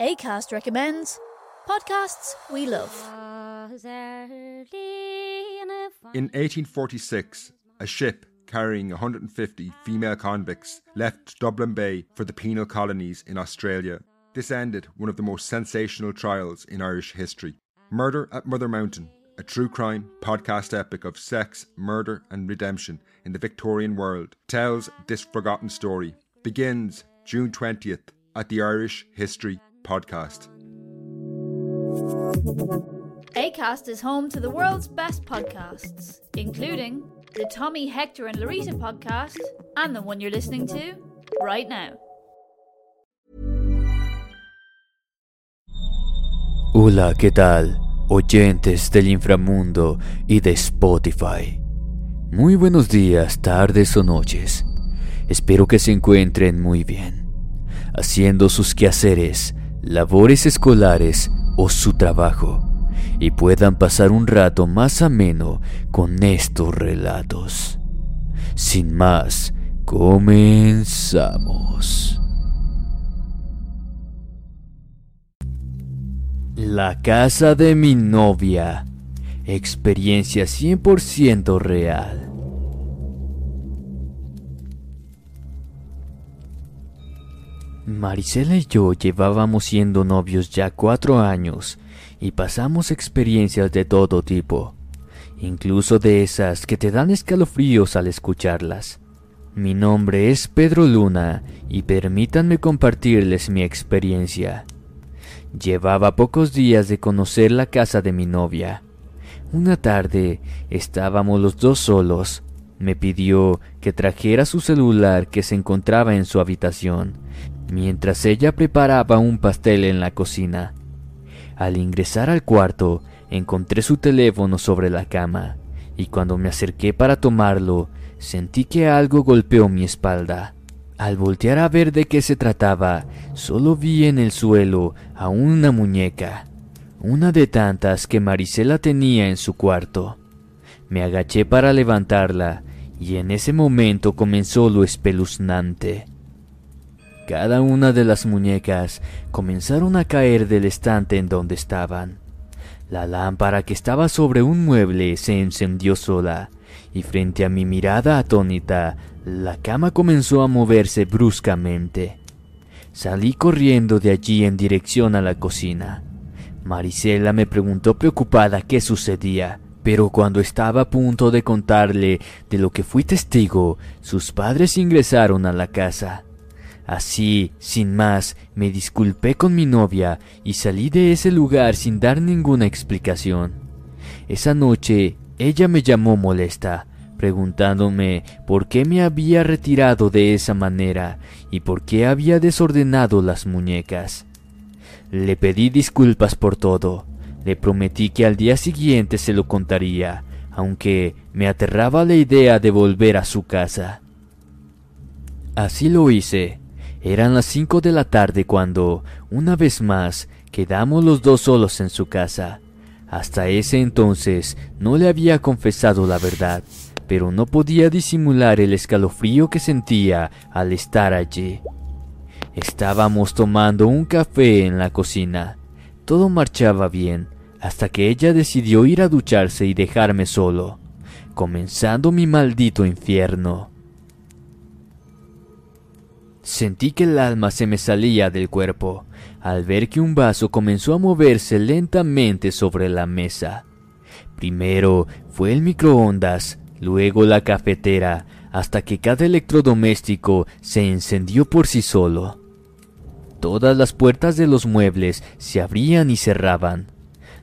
ACAST recommends podcasts we love. In 1846, a ship carrying 150 female convicts left Dublin Bay for the penal colonies in Australia. This ended one of the most sensational trials in Irish history. Murder at Mother Mountain, a true crime podcast epic of sex, murder, and redemption in the Victorian world, tells this forgotten story. Begins June 20th at the Irish History Podcast. ACAST is home to the world's best podcasts, including the Tommy, Hector, and Larita podcast, and the one you're listening to right now. Hola, ¿qué tal? Oyentes del inframundo y de Spotify. Muy buenos días, tardes o noches. Espero que se encuentren muy bien, haciendo sus quehaceres, labores escolares o su trabajo, y puedan pasar un rato más ameno con estos relatos. Sin más, comenzamos. La casa de mi novia. Experiencia 100% real. Marisela y yo llevábamos siendo novios ya cuatro años y pasamos experiencias de todo tipo, incluso de esas que te dan escalofríos al escucharlas. Mi nombre es Pedro Luna y permítanme compartirles mi experiencia. Llevaba pocos días de conocer la casa de mi novia. Una tarde estábamos los dos solos. Me pidió que trajera su celular que se encontraba en su habitación mientras ella preparaba un pastel en la cocina. Al ingresar al cuarto, encontré su teléfono sobre la cama, y cuando me acerqué para tomarlo, sentí que algo golpeó mi espalda. Al voltear a ver de qué se trataba, solo vi en el suelo a una muñeca, una de tantas que Marisela tenía en su cuarto. Me agaché para levantarla, y en ese momento comenzó lo espeluznante. Cada una de las muñecas comenzaron a caer del estante en donde estaban. La lámpara que estaba sobre un mueble se encendió sola, y frente a mi mirada atónita, la cama comenzó a moverse bruscamente. Salí corriendo de allí en dirección a la cocina. Marisela me preguntó preocupada qué sucedía, pero cuando estaba a punto de contarle de lo que fui testigo, sus padres ingresaron a la casa. Así, sin más, me disculpé con mi novia y salí de ese lugar sin dar ninguna explicación. Esa noche ella me llamó molesta, preguntándome por qué me había retirado de esa manera y por qué había desordenado las muñecas. Le pedí disculpas por todo, le prometí que al día siguiente se lo contaría, aunque me aterraba la idea de volver a su casa. Así lo hice, eran las cinco de la tarde cuando, una vez más, quedamos los dos solos en su casa. Hasta ese entonces no le había confesado la verdad, pero no podía disimular el escalofrío que sentía al estar allí. Estábamos tomando un café en la cocina. Todo marchaba bien, hasta que ella decidió ir a ducharse y dejarme solo, comenzando mi maldito infierno. Sentí que el alma se me salía del cuerpo al ver que un vaso comenzó a moverse lentamente sobre la mesa. Primero fue el microondas, luego la cafetera, hasta que cada electrodoméstico se encendió por sí solo. Todas las puertas de los muebles se abrían y cerraban.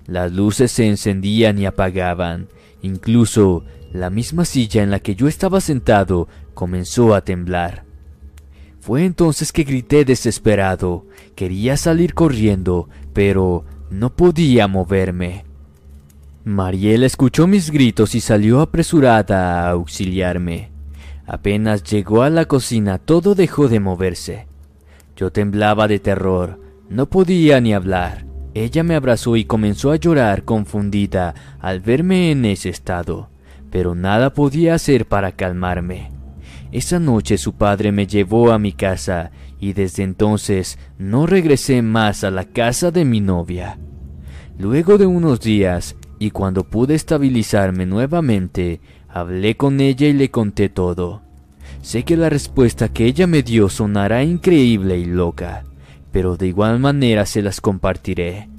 Las luces se encendían y apagaban. Incluso la misma silla en la que yo estaba sentado comenzó a temblar. Fue entonces que grité desesperado. Quería salir corriendo, pero no podía moverme. Mariela escuchó mis gritos y salió apresurada a auxiliarme. Apenas llegó a la cocina todo dejó de moverse. Yo temblaba de terror, no podía ni hablar. Ella me abrazó y comenzó a llorar confundida al verme en ese estado, pero nada podía hacer para calmarme. Esa noche su padre me llevó a mi casa y desde entonces no regresé más a la casa de mi novia. Luego de unos días, y cuando pude estabilizarme nuevamente, hablé con ella y le conté todo. Sé que la respuesta que ella me dio sonará increíble y loca, pero de igual manera se las compartiré.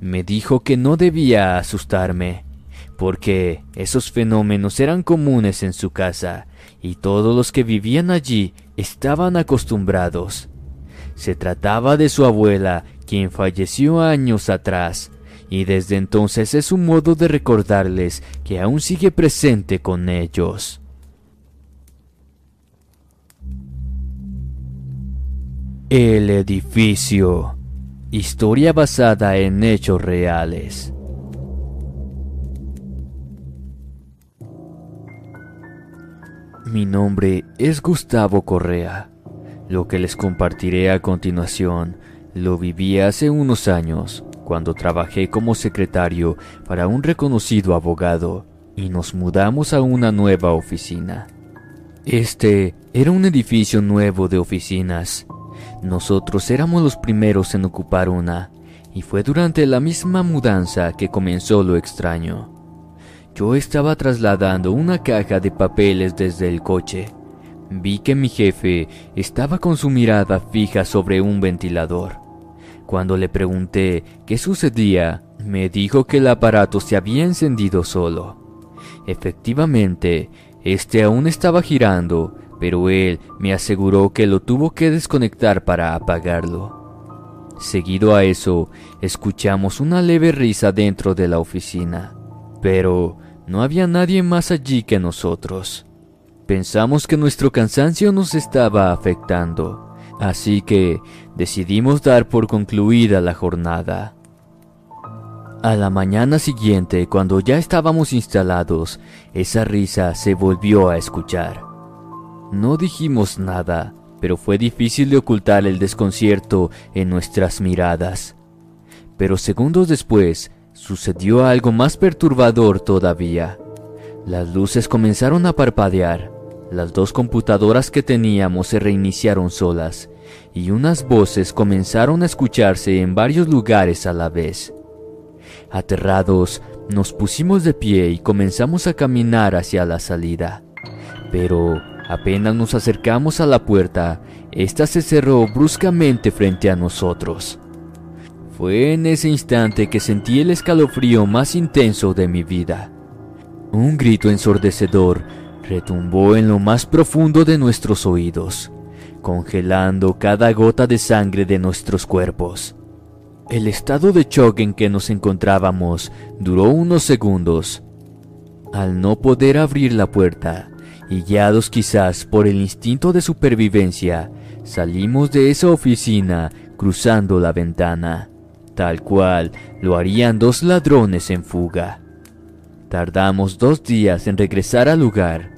Me dijo que no debía asustarme, porque esos fenómenos eran comunes en su casa y todos los que vivían allí estaban acostumbrados. Se trataba de su abuela, quien falleció años atrás, y desde entonces es un modo de recordarles que aún sigue presente con ellos. El edificio. Historia basada en hechos reales. Mi nombre es Gustavo Correa. Lo que les compartiré a continuación lo viví hace unos años, cuando trabajé como secretario para un reconocido abogado y nos mudamos a una nueva oficina. Este era un edificio nuevo de oficinas. Nosotros éramos los primeros en ocupar una, y fue durante la misma mudanza que comenzó lo extraño. Yo estaba trasladando una caja de papeles desde el coche. Vi que mi jefe estaba con su mirada fija sobre un ventilador. Cuando le pregunté qué sucedía, me dijo que el aparato se había encendido solo. Efectivamente, este aún estaba girando, pero él me aseguró que lo tuvo que desconectar para apagarlo. Seguido a eso, escuchamos una leve risa dentro de la oficina, pero no había nadie más allí que nosotros. Pensamos que nuestro cansancio nos estaba afectando, así que decidimos dar por concluida la jornada. A la mañana siguiente, cuando ya estábamos instalados, esa risa se volvió a escuchar. No dijimos nada, pero fue difícil de ocultar el desconcierto en nuestras miradas. Pero segundos después, sucedió algo más perturbador todavía. Las luces comenzaron a parpadear, las dos computadoras que teníamos se reiniciaron solas, y unas voces comenzaron a escucharse en varios lugares a la vez. Aterrados, nos pusimos de pie y comenzamos a caminar hacia la salida. Pero apenas nos acercamos a la puerta, ésta se cerró bruscamente frente a nosotros. Fue en ese instante que sentí el escalofrío más intenso de mi vida. Un grito ensordecedor retumbó en lo más profundo de nuestros oídos, congelando cada gota de sangre de nuestros cuerpos. El estado de shock en que nos encontrábamos duró unos segundos. Al no poder abrir la puerta, y guiados quizás por el instinto de supervivencia, salimos de esa oficina cruzando la ventana tal cual lo harían dos ladrones en fuga. Tardamos dos días en regresar al lugar.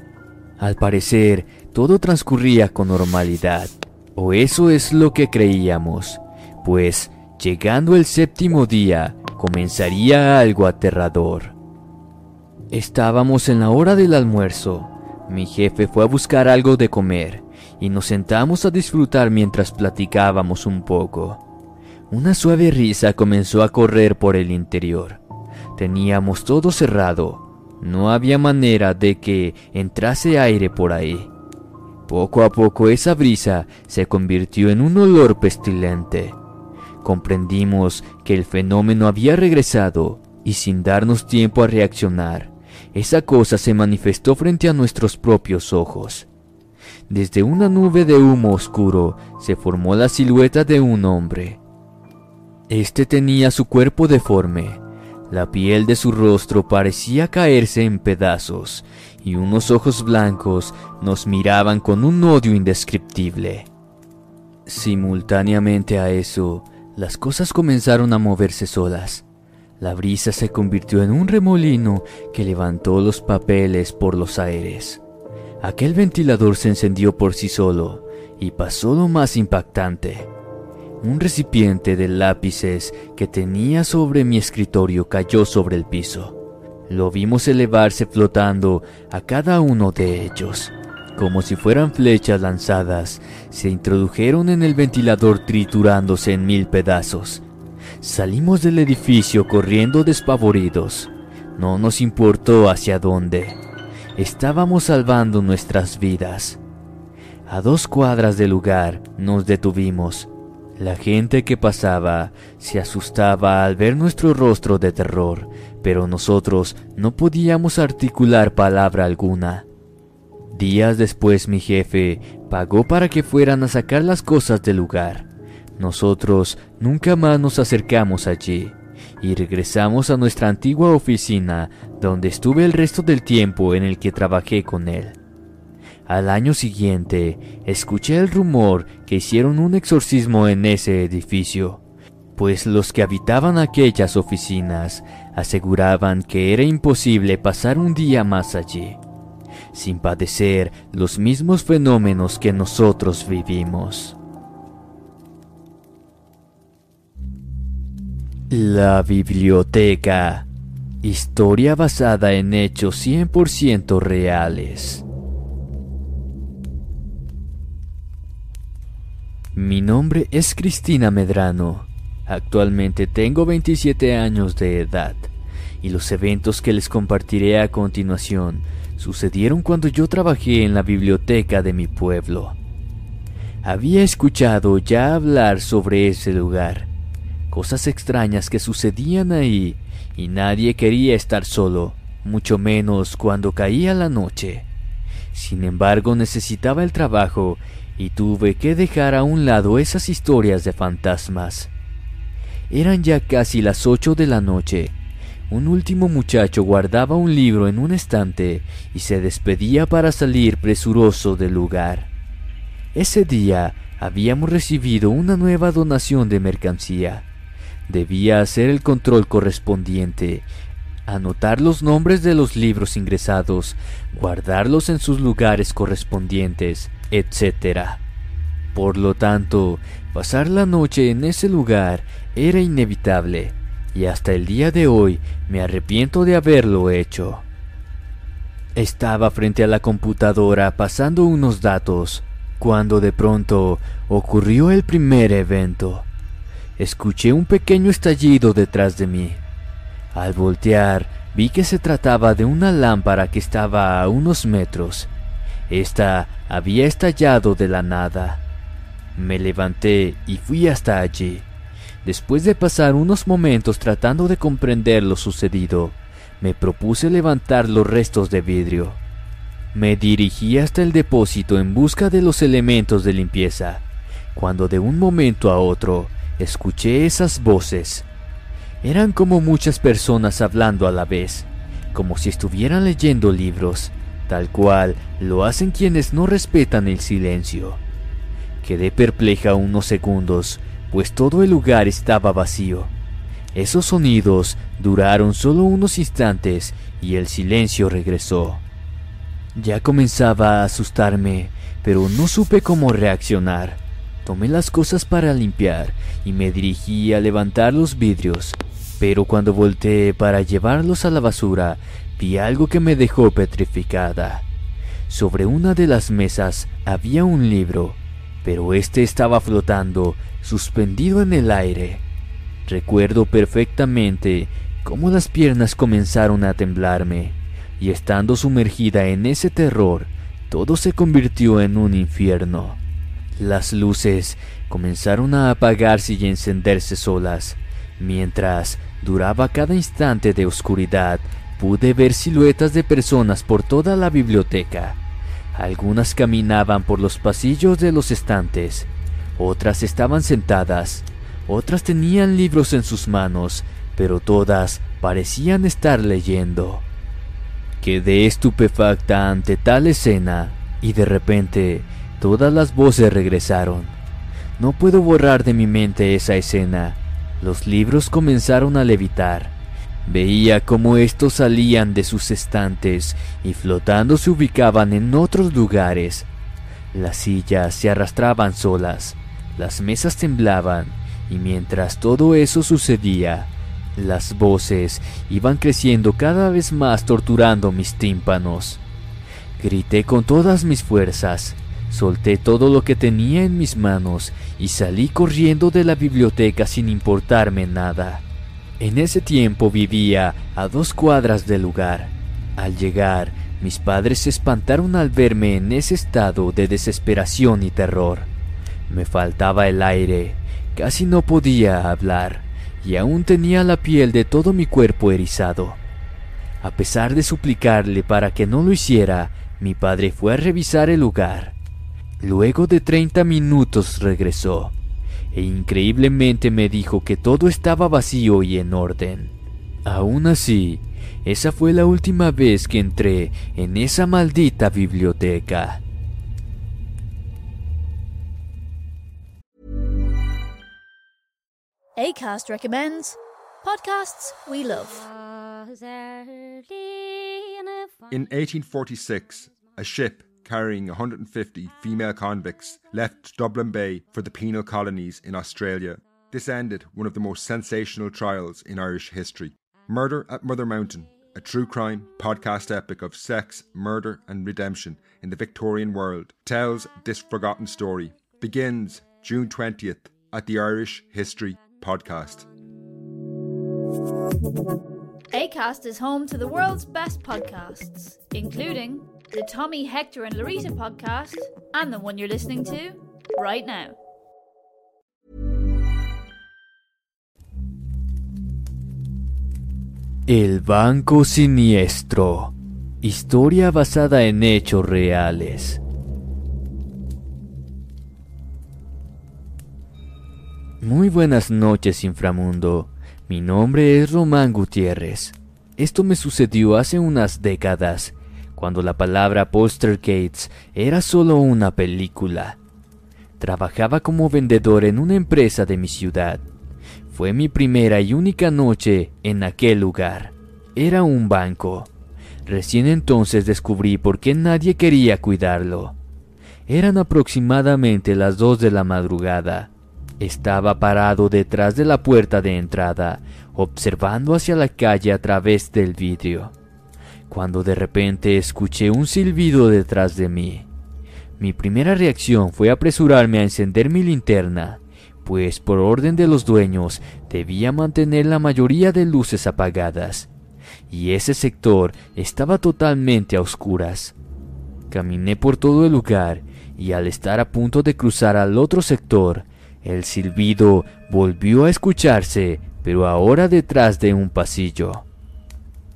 Al parecer, todo transcurría con normalidad, o eso es lo que creíamos, pues llegando el séptimo día comenzaría algo aterrador. Estábamos en la hora del almuerzo. Mi jefe fue a buscar algo de comer y nos sentamos a disfrutar mientras platicábamos un poco. Una suave risa comenzó a correr por el interior. Teníamos todo cerrado. No había manera de que entrase aire por ahí. Poco a poco esa brisa se convirtió en un olor pestilente. Comprendimos que el fenómeno había regresado y sin darnos tiempo a reaccionar, esa cosa se manifestó frente a nuestros propios ojos. Desde una nube de humo oscuro se formó la silueta de un hombre. Este tenía su cuerpo deforme, la piel de su rostro parecía caerse en pedazos y unos ojos blancos nos miraban con un odio indescriptible. Simultáneamente a eso, las cosas comenzaron a moverse solas. La brisa se convirtió en un remolino que levantó los papeles por los aires. Aquel ventilador se encendió por sí solo y pasó lo más impactante. Un recipiente de lápices que tenía sobre mi escritorio cayó sobre el piso. Lo vimos elevarse flotando a cada uno de ellos. como si fueran flechas lanzadas, se introdujeron en el ventilador triturándose en mil pedazos. Salimos del edificio corriendo despavoridos. No nos importó hacia dónde. Estábamos salvando nuestras vidas. A dos cuadras del lugar nos detuvimos. La gente que pasaba se asustaba al ver nuestro rostro de terror, pero nosotros no podíamos articular palabra alguna. Días después mi jefe pagó para que fueran a sacar las cosas del lugar. Nosotros nunca más nos acercamos allí y regresamos a nuestra antigua oficina donde estuve el resto del tiempo en el que trabajé con él. Al año siguiente, escuché el rumor que hicieron un exorcismo en ese edificio, pues los que habitaban aquellas oficinas aseguraban que era imposible pasar un día más allí sin padecer los mismos fenómenos que nosotros vivimos. La biblioteca. Historia basada en hechos 100% reales. Mi nombre es Cristina Medrano. Actualmente tengo 27 años de edad y los eventos que les compartiré a continuación sucedieron cuando yo trabajé en la biblioteca de mi pueblo. Había escuchado ya hablar sobre ese lugar, cosas extrañas que sucedían ahí y nadie quería estar solo, mucho menos cuando caía la noche. Sin embargo, necesitaba el trabajo y tuve que dejar a un lado esas historias de fantasmas. Eran ya casi las ocho de la noche un último muchacho guardaba un libro en un estante y se despedía para salir presuroso del lugar. Ese día habíamos recibido una nueva donación de mercancía. Debía hacer el control correspondiente, anotar los nombres de los libros ingresados, guardarlos en sus lugares correspondientes, etc. Por lo tanto, pasar la noche en ese lugar era inevitable y hasta el día de hoy me arrepiento de haberlo hecho. Estaba frente a la computadora pasando unos datos cuando de pronto ocurrió el primer evento. Escuché un pequeño estallido detrás de mí. Al voltear vi que se trataba de una lámpara que estaba a unos metros. Esta había estallado de la nada. Me levanté y fui hasta allí. Después de pasar unos momentos tratando de comprender lo sucedido, me propuse levantar los restos de vidrio. Me dirigí hasta el depósito en busca de los elementos de limpieza, cuando de un momento a otro escuché esas voces. Eran como muchas personas hablando a la vez, como si estuvieran leyendo libros, tal cual lo hacen quienes no respetan el silencio. Quedé perpleja unos segundos pues todo el lugar estaba vacío. Esos sonidos duraron solo unos instantes y el silencio regresó. Ya comenzaba a asustarme, pero no supe cómo reaccionar. Tomé las cosas para limpiar y me dirigí a levantar los vidrios, pero cuando volteé para llevarlos a la basura, vi algo que me dejó petrificada. Sobre una de las mesas había un libro, pero este estaba flotando suspendido en el aire. Recuerdo perfectamente cómo las piernas comenzaron a temblarme, y estando sumergida en ese terror, todo se convirtió en un infierno. Las luces comenzaron a apagarse y encenderse solas. Mientras duraba cada instante de oscuridad, pude ver siluetas de personas por toda la biblioteca. Algunas caminaban por los pasillos de los estantes, otras estaban sentadas, otras tenían libros en sus manos, pero todas parecían estar leyendo. Quedé estupefacta ante tal escena y de repente todas las voces regresaron. No puedo borrar de mi mente esa escena. Los libros comenzaron a levitar. Veía cómo estos salían de sus estantes y flotando se ubicaban en otros lugares. Las sillas se arrastraban solas, las mesas temblaban y mientras todo eso sucedía, las voces iban creciendo cada vez más torturando mis tímpanos. Grité con todas mis fuerzas, solté todo lo que tenía en mis manos y salí corriendo de la biblioteca sin importarme nada. En ese tiempo vivía a dos cuadras del lugar. Al llegar, mis padres se espantaron al verme en ese estado de desesperación y terror. Me faltaba el aire, casi no podía hablar y aún tenía la piel de todo mi cuerpo erizado. A pesar de suplicarle para que no lo hiciera, mi padre fue a revisar el lugar. Luego de treinta minutos regresó, e increíblemente me dijo que todo estaba vacío y en orden. Aún así, esa fue la última vez que entré en esa maldita biblioteca. ACAST recommends podcasts we love. In 1846, a ship carrying 150 female convicts left Dublin Bay for the penal colonies in Australia. This ended one of the most sensational trials in Irish history. Murder at Mother Mountain, a true crime podcast epic of sex, murder, and redemption in the Victorian world, tells this forgotten story. Begins June 20th at the Irish History Podcast. ACAST is home to the world's best podcasts, including the Tommy, Hector, and Larissa podcast, and the one you're listening to right now. El Banco Siniestro. Historia basada en hechos reales. Muy buenas noches, inframundo. Mi nombre es Román Gutiérrez. Esto me sucedió hace unas décadas, cuando la palabra Gates era solo una película. Trabajaba como vendedor en una empresa de mi ciudad. Fue mi primera y única noche en aquel lugar. Era un banco. Recién entonces descubrí por qué nadie quería cuidarlo. Eran aproximadamente las dos de la madrugada. Estaba parado detrás de la puerta de entrada, observando hacia la calle a través del vidrio, cuando de repente escuché un silbido detrás de mí. Mi primera reacción fue apresurarme a encender mi linterna pues por orden de los dueños debía mantener la mayoría de luces apagadas, y ese sector estaba totalmente a oscuras. Caminé por todo el lugar y al estar a punto de cruzar al otro sector, el silbido volvió a escucharse, pero ahora detrás de un pasillo.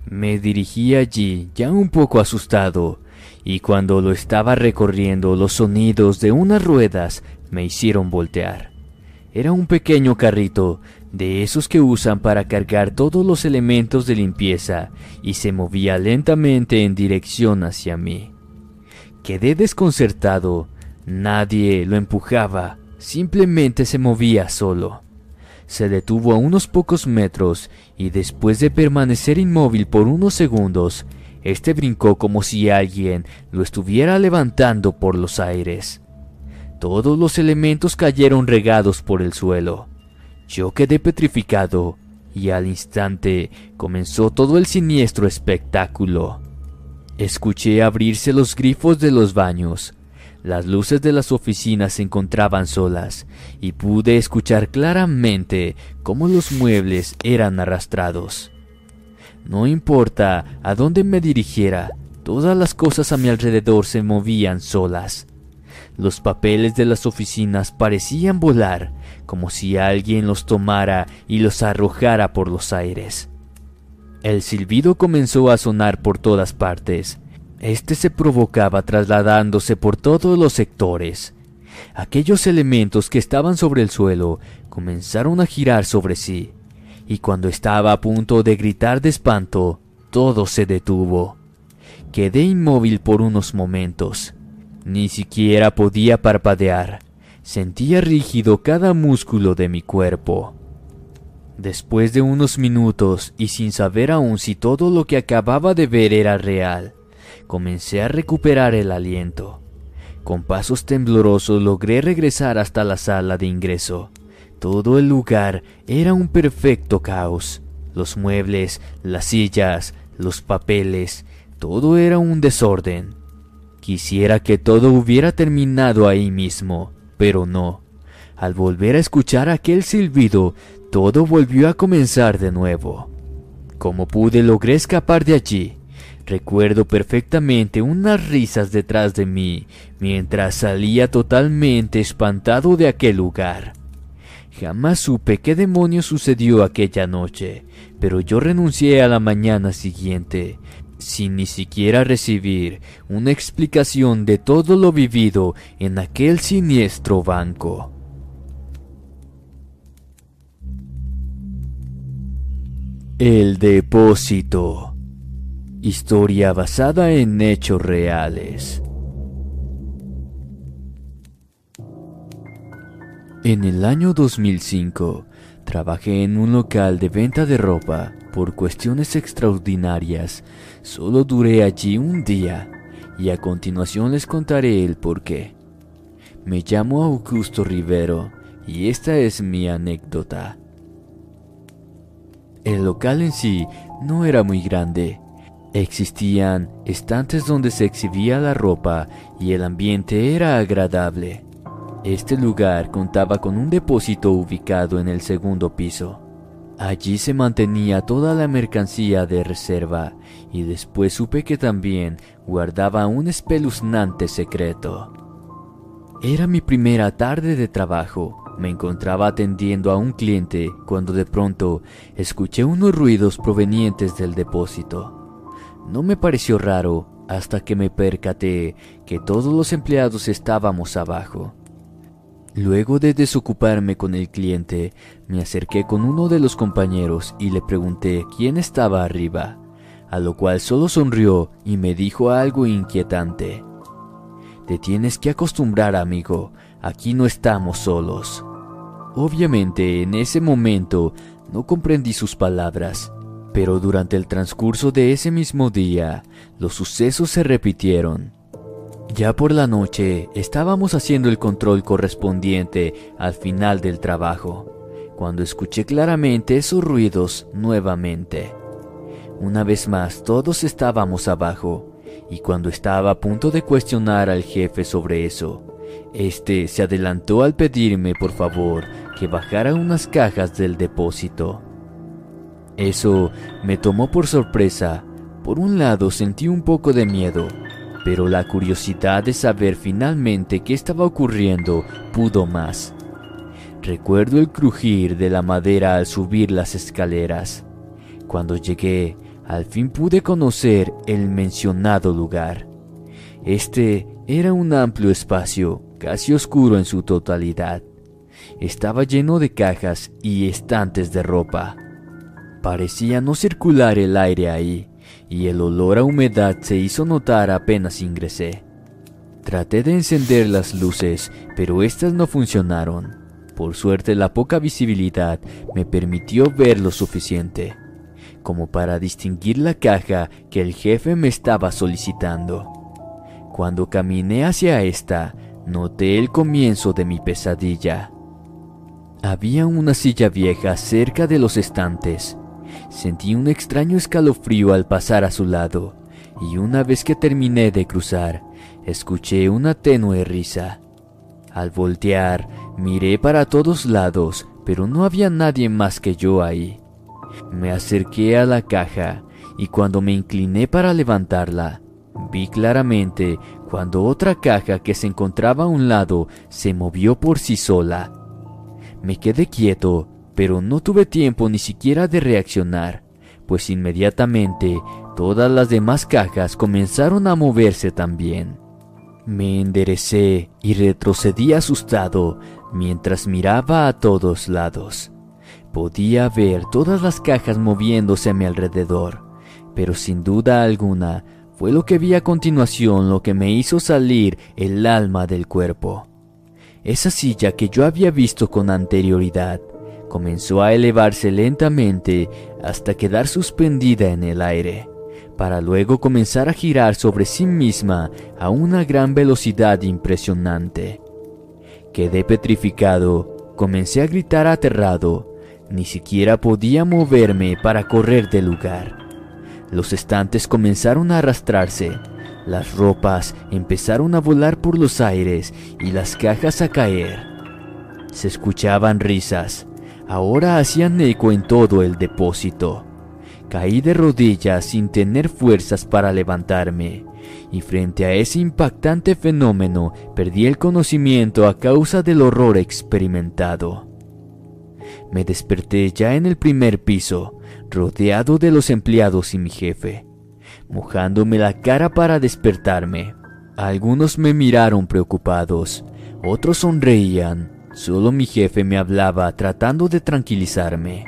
Me dirigí allí ya un poco asustado, y cuando lo estaba recorriendo los sonidos de unas ruedas me hicieron voltear. Era un pequeño carrito, de esos que usan para cargar todos los elementos de limpieza, y se movía lentamente en dirección hacia mí. Quedé desconcertado. Nadie lo empujaba, simplemente se movía solo. Se detuvo a unos pocos metros y después de permanecer inmóvil por unos segundos, este brincó como si alguien lo estuviera levantando por los aires. Todos los elementos cayeron regados por el suelo. Yo quedé petrificado y al instante comenzó todo el siniestro espectáculo. Escuché abrirse los grifos de los baños. Las luces de las oficinas se encontraban solas y pude escuchar claramente cómo los muebles eran arrastrados. No importa a dónde me dirigiera, todas las cosas a mi alrededor se movían solas. Los papeles de las oficinas parecían volar, como si alguien los tomara y los arrojara por los aires. El silbido comenzó a sonar por todas partes. Este se provocaba trasladándose por todos los sectores. Aquellos elementos que estaban sobre el suelo comenzaron a girar sobre sí, y cuando estaba a punto de gritar de espanto, todo se detuvo. Quedé inmóvil por unos momentos. Ni siquiera podía parpadear. Sentía rígido cada músculo de mi cuerpo. Después de unos minutos y sin saber aún si todo lo que acababa de ver era real, comencé a recuperar el aliento. Con pasos temblorosos logré regresar hasta la sala de ingreso. Todo el lugar era un perfecto caos. Los muebles, las sillas, los papeles, todo era un desorden. Quisiera que todo hubiera terminado ahí mismo, pero no. Al volver a escuchar aquel silbido, todo volvió a comenzar de nuevo. Como pude logré escapar de allí. Recuerdo perfectamente unas risas detrás de mí mientras salía totalmente espantado de aquel lugar. Jamás supe qué demonio sucedió aquella noche, pero yo renuncié a la mañana siguiente, sin ni siquiera recibir una explicación de todo lo vivido en aquel siniestro banco. El depósito. Historia basada en hechos reales. En el año 2005, trabajé en un local de venta de ropa. Por cuestiones extraordinarias, solo duré allí un día y a continuación les contaré el por qué. Me llamo Augusto Rivero y esta es mi anécdota. El local en sí no era muy grande. Existían estantes donde se exhibía la ropa y el ambiente era agradable. Este lugar contaba con un depósito ubicado en el segundo piso. Allí se mantenía toda la mercancía de reserva y después supe que también guardaba un espeluznante secreto. Era mi primera tarde de trabajo. Me encontraba atendiendo a un cliente cuando de pronto escuché unos ruidos provenientes del depósito. No me pareció raro hasta que me percaté que todos los empleados estábamos abajo. Luego de desocuparme con el cliente, me acerqué con uno de los compañeros y le pregunté quién estaba arriba, a lo cual solo sonrió y me dijo algo inquietante. Te tienes que acostumbrar, amigo, aquí no estamos solos. Obviamente, en ese momento no comprendí sus palabras, pero durante el transcurso de ese mismo día, los sucesos se repitieron. Ya por la noche estábamos haciendo el control correspondiente al final del trabajo, cuando escuché claramente esos ruidos nuevamente. Una vez más todos estábamos abajo, y cuando estaba a punto de cuestionar al jefe sobre eso, este se adelantó al pedirme por favor que bajara unas cajas del depósito. Eso me tomó por sorpresa. Por un lado sentí un poco de miedo, pero la curiosidad de saber finalmente qué estaba ocurriendo pudo más. Recuerdo el crujir de la madera al subir las escaleras. Cuando llegué, al fin pude conocer el mencionado lugar. Este era un amplio espacio, casi oscuro en su totalidad. Estaba lleno de cajas y estantes de ropa. Parecía no circular el aire ahí, y el olor a humedad se hizo notar apenas ingresé. Traté de encender las luces, pero estas no funcionaron. Por suerte la poca visibilidad me permitió ver lo suficiente, como para distinguir la caja que el jefe me estaba solicitando. Cuando caminé hacia esta, noté el comienzo de mi pesadilla. Había una silla vieja cerca de los estantes, Sentí un extraño escalofrío al pasar a su lado, y una vez que terminé de cruzar, escuché una tenue risa. Al voltear, miré para todos lados, pero no había nadie más que yo ahí. Me acerqué a la caja y cuando me incliné para levantarla, vi claramente cuando otra caja que se encontraba a un lado se movió por sí sola. Me quedé quieto pero no tuve tiempo ni siquiera de reaccionar, pues inmediatamente todas las demás cajas comenzaron a moverse también. Me enderecé y retrocedí asustado mientras miraba a todos lados. Podía ver todas las cajas moviéndose a mi alrededor, pero sin duda alguna fue lo que vi a continuación lo que me hizo salir el alma del cuerpo. Esa silla que yo había visto con anterioridad comenzó a elevarse lentamente hasta quedar suspendida en el aire, para luego comenzar a girar sobre sí misma a una gran velocidad impresionante. Quedé petrificado, comencé a gritar aterrado, ni siquiera podía moverme para correr del lugar. Los estantes comenzaron a arrastrarse, Las ropas empezaron a volar por los aires y las cajas a caer. Se escuchaban risas. Ahora hacían eco en todo el depósito. Caí de rodillas sin tener fuerzas para levantarme, y frente a ese impactante fenómeno perdí el conocimiento a causa del horror experimentado. Me desperté ya en el primer piso, rodeado de los empleados y mi jefe mojándome la cara para despertarme. Algunos me miraron preocupados, otros sonreían, solo mi jefe me hablaba tratando de tranquilizarme.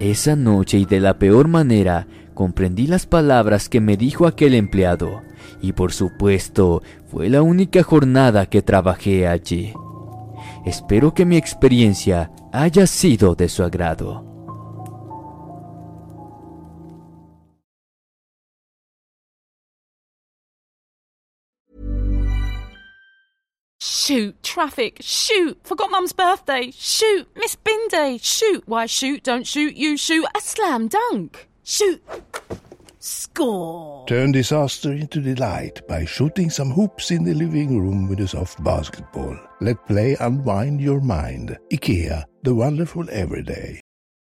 Esa noche y de la peor manera comprendí las palabras que me dijo aquel empleado, y por supuesto fue la única jornada que trabajé allí. Espero que mi experiencia haya sido de su agrado. Shoot, traffic, shoot, forgot mum's birthday, shoot, miss bin day, shoot, why shoot, don't shoot, you shoot, a slam dunk, shoot, score. Turn disaster into delight by shooting some hoops in the living room with a soft basketball. Let play unwind your mind. IKEA, the wonderful everyday.